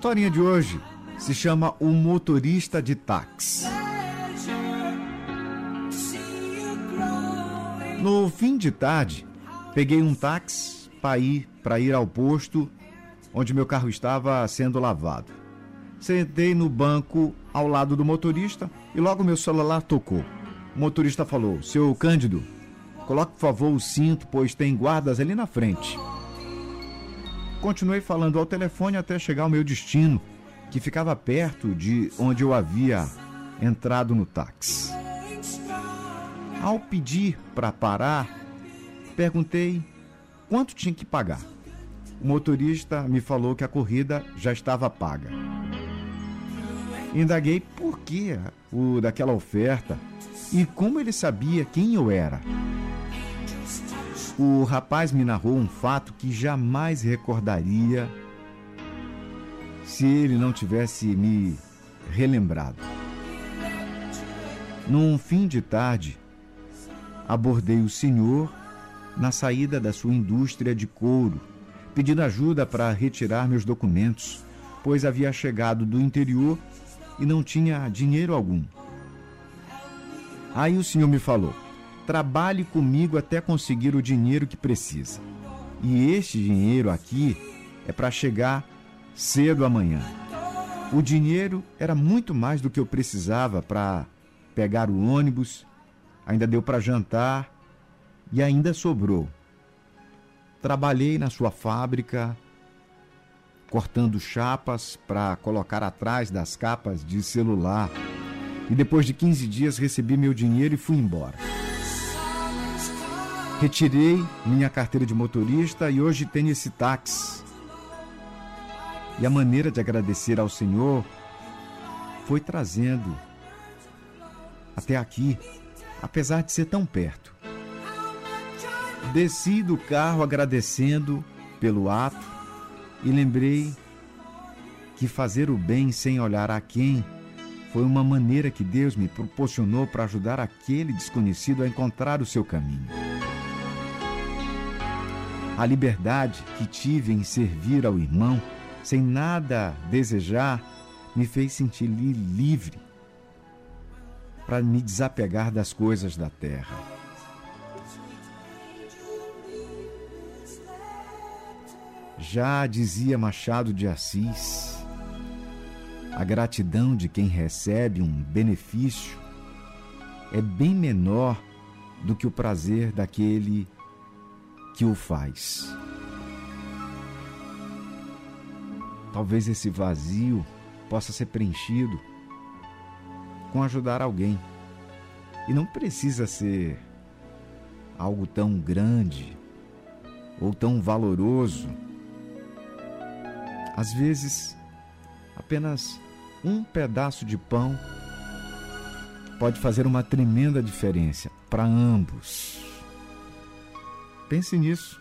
historinha de hoje se chama O Motorista de Táxi. No fim de tarde, peguei um táxi para ir, para ir ao posto onde meu carro estava sendo lavado. Sentei no banco ao lado do motorista e logo meu celular tocou. O motorista falou: Seu Cândido, coloque por favor o cinto, pois tem guardas ali na frente. Continuei falando ao telefone até chegar ao meu destino, que ficava perto de onde eu havia entrado no táxi. Ao pedir para parar, perguntei quanto tinha que pagar. O motorista me falou que a corrida já estava paga. Indaguei por que o daquela oferta e como ele sabia quem eu era. O rapaz me narrou um fato que jamais recordaria se ele não tivesse me relembrado. Num fim de tarde, abordei o senhor na saída da sua indústria de couro, pedindo ajuda para retirar meus documentos, pois havia chegado do interior e não tinha dinheiro algum. Aí o senhor me falou: trabalhe comigo até conseguir o dinheiro que precisa. E este dinheiro aqui é para chegar cedo amanhã. O dinheiro era muito mais do que eu precisava para pegar o ônibus ainda deu para jantar e ainda sobrou. Trabalhei na sua fábrica, cortando chapas para colocar atrás das capas de celular. E depois de 15 dias recebi meu dinheiro e fui embora. Retirei minha carteira de motorista e hoje tenho esse táxi. E a maneira de agradecer ao Senhor foi trazendo até aqui apesar de ser tão perto. Desci do carro agradecendo pelo ato e lembrei que fazer o bem sem olhar a quem foi uma maneira que Deus me proporcionou para ajudar aquele desconhecido a encontrar o seu caminho. A liberdade que tive em servir ao irmão, sem nada desejar, me fez sentir livre para me desapegar das coisas da terra. Já dizia Machado de Assis, a gratidão de quem recebe um benefício é bem menor do que o prazer daquele que o faz. Talvez esse vazio possa ser preenchido com ajudar alguém. E não precisa ser algo tão grande ou tão valoroso. Às vezes, apenas um pedaço de pão pode fazer uma tremenda diferença para ambos. Pense nisso.